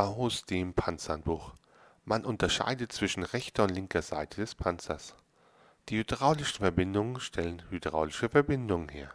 Aus dem Panzernbuch. Man unterscheidet zwischen rechter und linker Seite des Panzers. Die hydraulischen Verbindungen stellen hydraulische Verbindungen her.